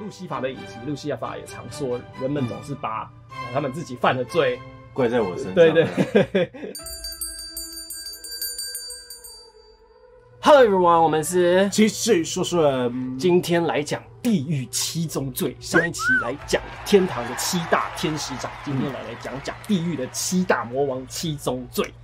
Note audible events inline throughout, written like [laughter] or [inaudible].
路西法的影集，路西法也常说，人们总是把他们自己犯的罪怪在我身上。对对。[laughs] Hello everyone，我们是继续说说，今天来讲地狱七宗罪。上一期来讲天堂的七大天使长，今天来来讲讲地狱的七大魔王七宗罪。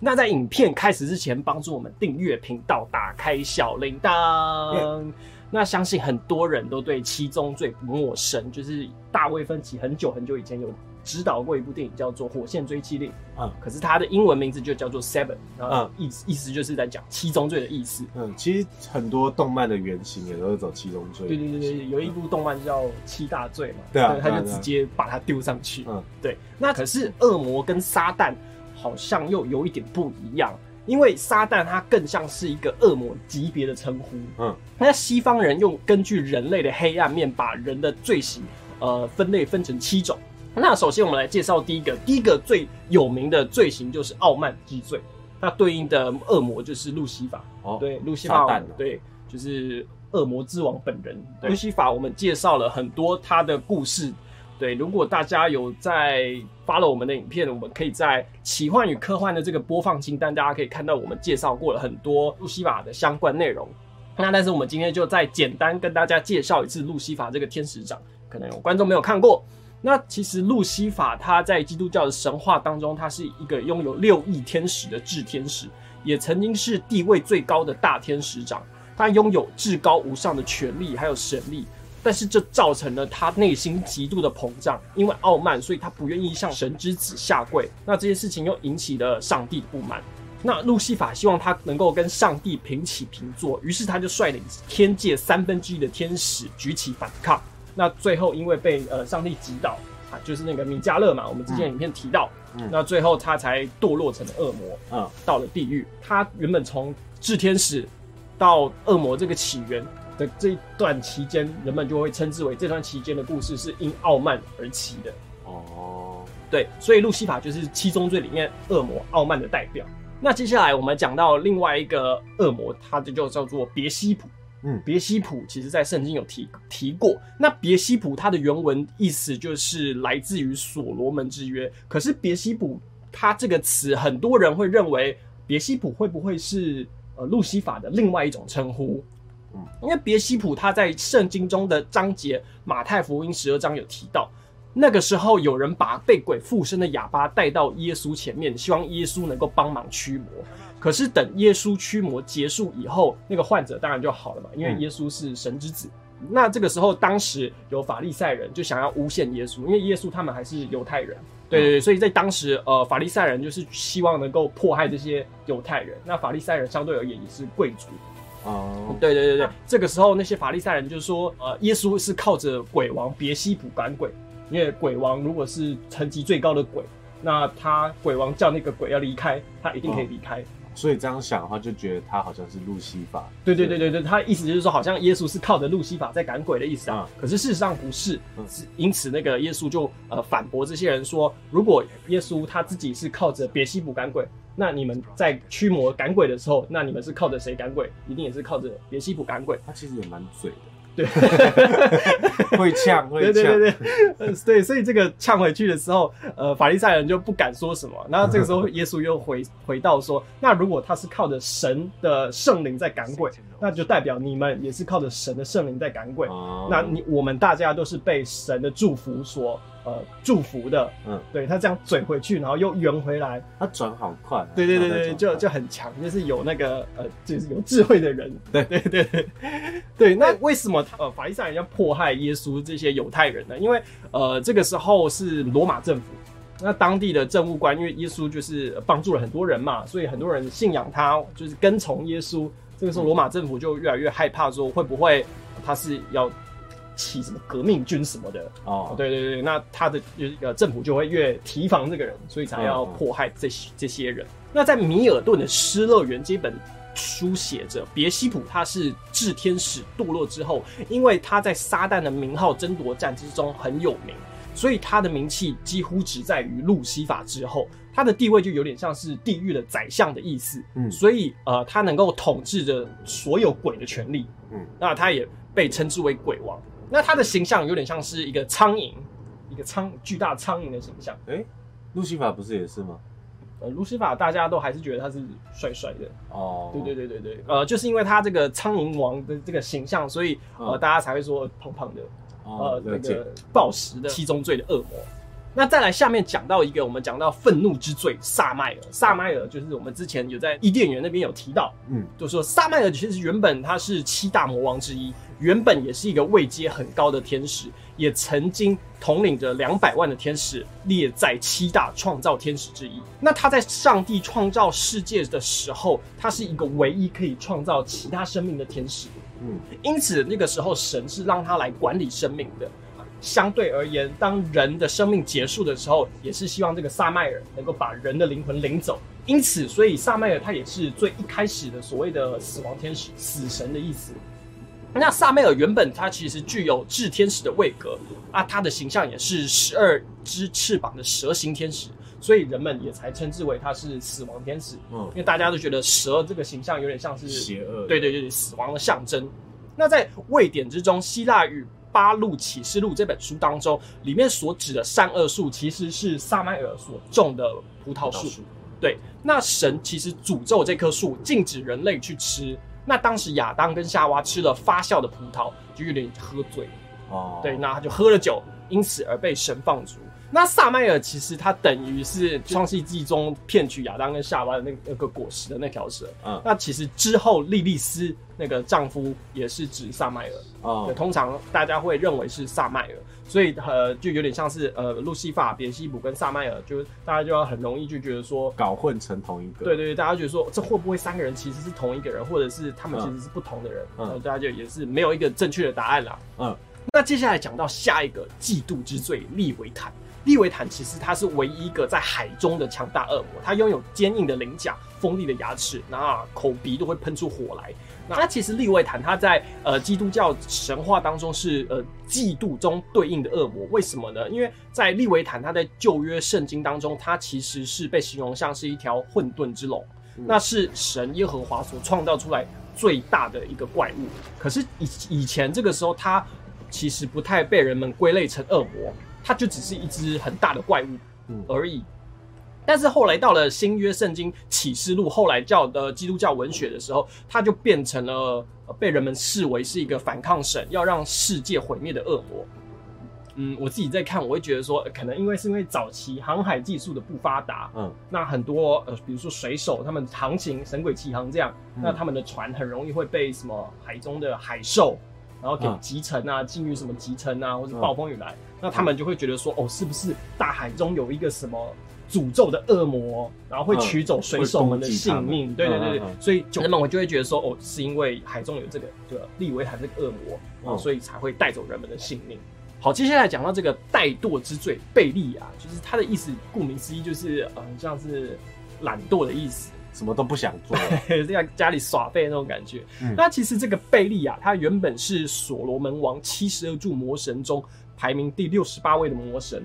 那在影片开始之前，帮助我们订阅频道，打开小铃铛。那相信很多人都对七宗罪不陌生，就是大卫芬奇很久很久以前有指导过一部电影，叫做《火线追击令》。嗯，可是它的英文名字就叫做 Seven，嗯，意意思就是在讲七宗罪的意思。嗯，其实很多动漫的原型也都是走七宗罪。对对对对，有一部动漫叫《七大罪》嘛，对啊，他就直接把它丢上去。嗯，对。那可是恶魔跟撒旦好像又有一点不一样。因为撒旦它更像是一个恶魔级别的称呼，嗯，那西方人用根据人类的黑暗面把人的罪行，呃，分类分成七种。那首先我们来介绍第一个，第一个最有名的罪行就是傲慢之罪，那对应的恶魔就是路西法。哦，对，路西法，对，就是恶魔之王本人。路西法，我们介绍了很多他的故事。对，如果大家有在发了我们的影片，我们可以在奇幻与科幻的这个播放清单，大家可以看到我们介绍过了很多路西法的相关内容。那但是我们今天就再简单跟大家介绍一次路西法这个天使长，可能有观众没有看过。那其实路西法他在基督教的神话当中，他是一个拥有六翼天使的智天使，也曾经是地位最高的大天使长，他拥有至高无上的权力还有神力。但是这造成了他内心极度的膨胀，因为傲慢，所以他不愿意向神之子下跪。那这些事情又引起了上帝的不满。那路西法希望他能够跟上帝平起平坐，于是他就率领天界三分之一的天使举起反抗。那最后因为被呃上帝击倒啊，就是那个米迦勒嘛，我们之前影片提到，那最后他才堕落成了恶魔，嗯，到了地狱。他原本从炽天使到恶魔这个起源。的这一段期间，人们就会称之为这段期间的故事是因傲慢而起的。哦，对，所以路西法就是七宗罪里面恶魔傲慢的代表。那接下来我们讲到另外一个恶魔，它就叫做别西卜。嗯，别西卜其实在圣经有提提过。那别西卜它的原文意思就是来自于所罗门之约。可是别西卜它这个词，很多人会认为别西卜会不会是呃路西法的另外一种称呼？因为别西卜他在圣经中的章节，马太福音十二章有提到，那个时候有人把被鬼附身的哑巴带到耶稣前面，希望耶稣能够帮忙驱魔。可是等耶稣驱魔结束以后，那个患者当然就好了嘛，因为耶稣是神之子。那这个时候，当时有法利赛人就想要诬陷耶稣，因为耶稣他们还是犹太人，对对对，所以在当时，呃，法利赛人就是希望能够迫害这些犹太人。那法利赛人相对而言也是贵族。哦，对对对对，这个时候那些法利赛人就说，呃，耶稣是靠着鬼王别西卜赶鬼，因为鬼王如果是层级最高的鬼，那他鬼王叫那个鬼要离开，他一定可以离开。所以这样想的话，就觉得他好像是路西法。对对对对对，他意思就是说，好像耶稣是靠着路西法在赶鬼的意思啊。可是事实上不是，是因此那个耶稣就呃反驳这些人说，如果耶稣他自己是靠着别西卜赶鬼。那你们在驱魔赶鬼的时候，那你们是靠着谁赶鬼？一定也是靠着别西卜赶鬼。他其实也蛮嘴的，[laughs] 对，会呛，会呛，对对对对，所以这个呛回去的时候，呃，法利赛人就不敢说什么。然后这个时候，耶稣又回回到说，那如果他是靠着神的圣灵在赶鬼，那就代表你们也是靠着神的圣灵在赶鬼。那你我们大家都是被神的祝福所。呃，祝福的，嗯，对他这样嘴回去，然后又圆回来，他转好快，对对对对，就就很强，就是有那个呃，就是有智慧的人，对对对对对。那为什么呃法利赛人要迫害耶稣这些犹太人呢？因为呃这个时候是罗马政府，那当地的政务官，因为耶稣就是帮助了很多人嘛，所以很多人信仰他，就是跟从耶稣。这个时候罗马政府就越来越害怕，说会不会他是要。起什么革命军什么的哦，对对对，那他的呃政府就会越提防这个人，所以才要迫害这些这些人。那在米尔顿的《失乐园》这本书写着，别西卜他是炽天使堕落之后，因为他在撒旦的名号争夺战之中很有名，所以他的名气几乎只在于路西法之后，他的地位就有点像是地狱的宰相的意思。嗯，所以呃，他能够统治着所有鬼的权利。嗯，那他也被称之为鬼王。那他的形象有点像是一个苍蝇，一个苍巨大苍蝇的形象。哎，路西法不是也是吗？呃，路西法大家都还是觉得他是帅帅的哦。对对对对对，呃，就是因为他这个苍蝇王的这个形象，所以呃大家才会说胖胖的，呃那个暴食的七宗罪的恶魔。那再来下面讲到一个，我们讲到愤怒之罪萨麦尔。萨麦尔就是我们之前有在伊甸园那边有提到，嗯，就说萨麦尔其实原本他是七大魔王之一，原本也是一个位阶很高的天使，也曾经统领着两百万的天使，列在七大创造天使之一。那他在上帝创造世界的时候，他是一个唯一可以创造其他生命的天使，嗯，因此那个时候神是让他来管理生命的。相对而言，当人的生命结束的时候，也是希望这个萨麦尔能够把人的灵魂领走。因此，所以萨麦尔他也是最一开始的所谓的死亡天使、死神的意思。那萨麦尔原本他其实具有炽天使的位格啊，他的形象也是十二只翅膀的蛇形天使，所以人们也才称之为他是死亡天使。嗯，因为大家都觉得蛇这个形象有点像是邪恶，对对对，死亡的象征。那在位典之中，希腊语。八路启示录这本书当中，里面所指的善恶树，其实是萨麦尔所种的葡萄树。对，那神其实诅咒这棵树，禁止人类去吃。那当时亚当跟夏娃吃了发酵的葡萄，就有点喝醉。哦，对，那他就喝了酒，因此而被神放逐。那萨麦尔其实他等于是创世纪中骗取亚当跟夏娃的那那个果实的那条蛇。嗯，那其实之后莉莉丝那个丈夫也是指萨麦尔。哦，通常大家会认为是萨麦尔，所以呃就有点像是呃路西法、别西卜跟萨麦尔，就大家就要很容易就觉得说搞混成同一个。对对对，大家觉得说这会不会三个人其实是同一个人，或者是他们其实是不同的人？嗯，大家就也是没有一个正确的答案啦。嗯，那接下来讲到下一个嫉妒之罪利维坦。利维坦其实它是唯一一个在海中的强大恶魔，它拥有坚硬的鳞甲、锋利的牙齿，那口鼻都会喷出火来。那其实利维坦它在呃基督教神话当中是呃嫉妒中对应的恶魔，为什么呢？因为在利维坦它在旧约圣经当中，它其实是被形容像是一条混沌之龙，那是神耶和华所创造出来最大的一个怪物。可是以以前这个时候，它其实不太被人们归类成恶魔。它就只是一只很大的怪物而已，但是后来到了新约圣经启示录，后来叫的基督教文学的时候，它就变成了被人们视为是一个反抗神、要让世界毁灭的恶魔。嗯，我自己在看，我会觉得说，可能因为是因为早期航海技术的不发达，嗯，那很多呃，比如说水手他们航行神鬼奇航这样，那他们的船很容易会被什么海中的海兽。然后给集成啊，境遇什么集成啊，或者暴风雨来，那他们就会觉得说，哦，是不是大海中有一个什么诅咒的恶魔，然后会取走水手们的性命？对对对对，所以人们我就会觉得说，哦，是因为海中有这个这个利维坦这个恶魔，所以才会带走人们的性命。好，接下来讲到这个怠惰之罪，贝利亚，就是他的意思，顾名思义就是呃，像是懒惰的意思。什么都不想做，[laughs] 在家里耍废那种感觉。那其实这个贝利亚，他原本是所罗门王七十二柱魔神中排名第六十八位的魔神。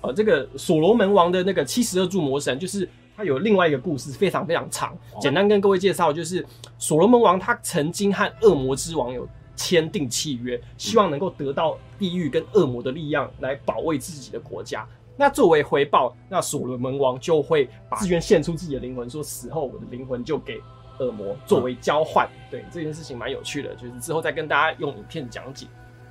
呃，这个所罗门王的那个七十二柱魔神，就是他有另外一个故事，非常非常长。简单跟各位介绍，就是所罗门王他曾经和恶魔之王有签订契约，希望能够得到地狱跟恶魔的力量来保卫自己的国家。那作为回报，那所罗门王就会自愿献出自己的灵魂，说死后我的灵魂就给恶魔作为交换。对这件事情蛮有趣的，就是之后再跟大家用影片讲解。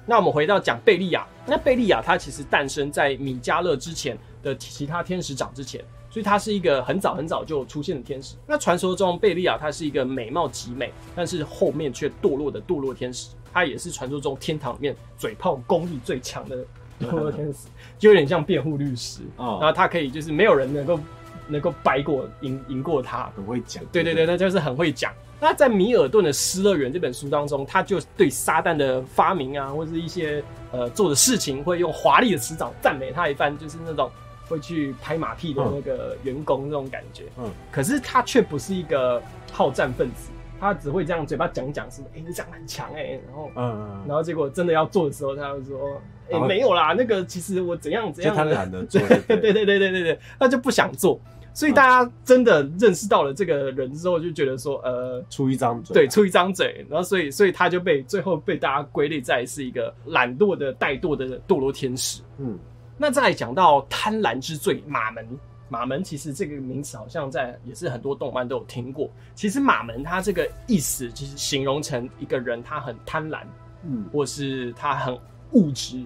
那我们回到讲贝利亚，那贝利亚他其实诞生在米迦勒之前的其他天使长之前，所以他是一个很早很早就出现的天使。那传说中贝利亚他是一个美貌极美，但是后面却堕落的堕落天使，他也是传说中天堂里面嘴炮功力最强的。天 [laughs] 使就有点像辩护律师然后他可以就是没有人能够能够掰过赢赢过他，很会讲。对对对，那就是很会讲。那在米尔顿的《失乐园》这本书当中，他就对撒旦的发明啊，或者一些呃做的事情，会用华丽的词藻赞美他一番，就是那种会去拍马屁的那个员工那种感觉。嗯，可是他却不是一个好战分子。他只会这样嘴巴讲讲，是哎，你讲很强哎，然后，嗯，然后结果真的要做的时候，他就说，哎，没有啦，那个其实我怎样怎样，他懒得做，[laughs] 对对对对对对，他就不想做。所以大家真的认识到了这个人之后，就觉得说，呃，出一张嘴，对，出一张嘴，然后所以所以他就被最后被大家归类在是一个懒惰的怠惰的堕落天使。嗯，那再讲到贪婪之罪，马门。马门其实这个名词好像在也是很多动漫都有听过。其实马门它这个意思其实形容成一个人他很贪婪，嗯，或是他很物质，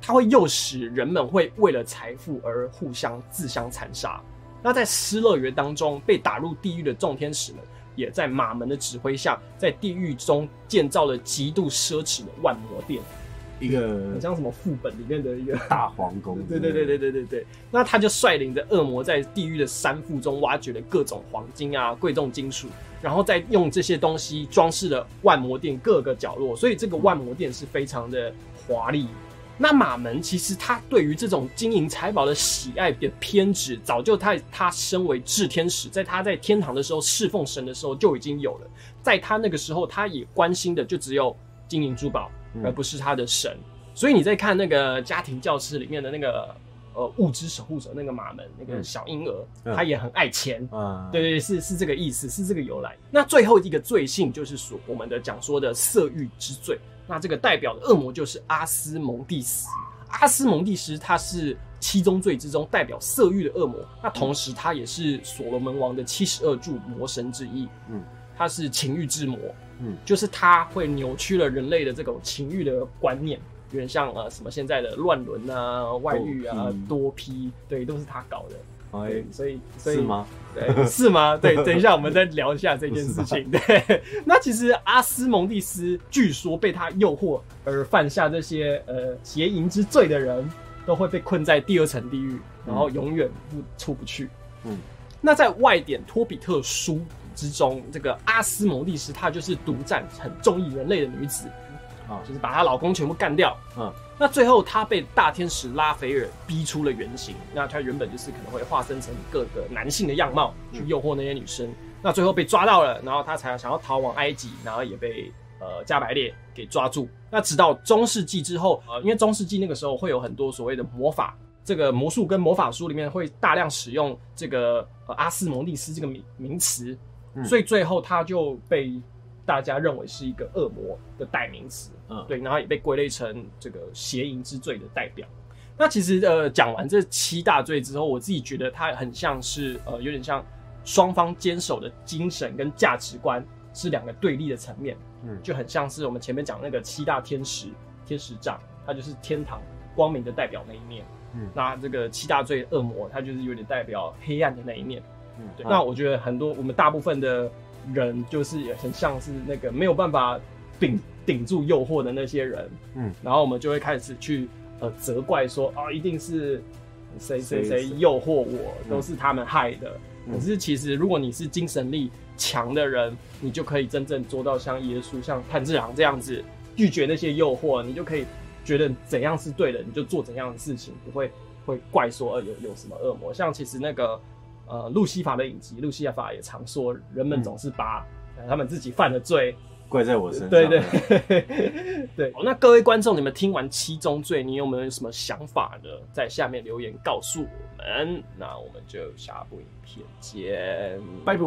它会诱使人们会为了财富而互相自相残杀。那在失乐园当中被打入地狱的众天使们，也在马门的指挥下，在地狱中建造了极度奢侈的万魔殿。一个很像什么副本里面的一个大皇宫，对对对对对对对。那他就率领着恶魔在地狱的山腹中挖掘了各种黄金啊、贵重金属，然后再用这些东西装饰了万魔殿各个角落，所以这个万魔殿是非常的华丽。那马门其实他对于这种金银财宝的喜爱的偏执，早就他他身为炽天使，在他在天堂的时候侍奉神的时候就已经有了，在他那个时候，他也关心的就只有金银珠宝。而不是他的神，所以你在看那个家庭教师里面的那个呃物质守护者那个马门那个小婴儿，他也很爱钱啊，对对是是这个意思，是这个由来。那最后一个罪性就是说我们的讲说的色欲之罪，那这个代表的恶魔就是阿斯蒙蒂斯。阿斯蒙蒂斯他是七宗罪之中代表色欲的恶魔，那同时他也是所罗门王的七十二柱魔神之一，嗯，他是情欲之魔。嗯，就是他会扭曲了人类的这种情欲的观念，有点像呃什么现在的乱伦啊、外遇啊、多批，对，都是他搞的。哎，所以所以是吗？对，是吗？对，[laughs] [laughs] 等一下我们再聊一下这件事情。[laughs] 对，那其实阿斯蒙蒂斯据说被他诱惑而犯下这些呃邪淫之罪的人，都会被困在第二层地狱，然后永远不出不去。嗯，那在外典托比特书。之中，这个阿斯蒙蒂斯她就是独占很中意人类的女子，啊，就是把她老公全部干掉。嗯，那最后她被大天使拉斐尔逼出了原形。那她原本就是可能会化身成各个男性的样貌去诱惑那些女生。那最后被抓到了，然后她才想要逃往埃及，然后也被呃加百列给抓住。那直到中世纪之后，呃，因为中世纪那个时候会有很多所谓的魔法，这个魔术跟魔法书里面会大量使用这个呃阿斯蒙蒂斯这个名名词。所以最后他就被大家认为是一个恶魔的代名词，嗯，对，然后也被归类成这个邪淫之罪的代表。那其实呃讲完这七大罪之后，我自己觉得它很像是呃有点像双方坚守的精神跟价值观是两个对立的层面，嗯，就很像是我们前面讲那个七大天使天使长，它就是天堂光明的代表那一面，嗯，那这个七大罪恶魔，它就是有点代表黑暗的那一面。嗯，对。那我觉得很多我们大部分的人，就是也很像是那个没有办法顶顶住诱惑的那些人。嗯，然后我们就会开始去呃责怪说啊，一定是谁谁谁诱惑我，都是他们害的。可是其实如果你是精神力强的人，你就可以真正做到像耶稣、像潘志阳这样子拒绝那些诱惑，你就可以觉得怎样是对的，你就做怎样的事情，不会会怪说呃有有什么恶魔。像其实那个。呃，路西法的影集，路西法也常说，人们总是把他们自己犯的罪怪在我身上。对对 [laughs] 对。那各位观众，你们听完七宗罪，你有没有什么想法呢？在下面留言告诉我们。那我们就下部影片见，拜拜。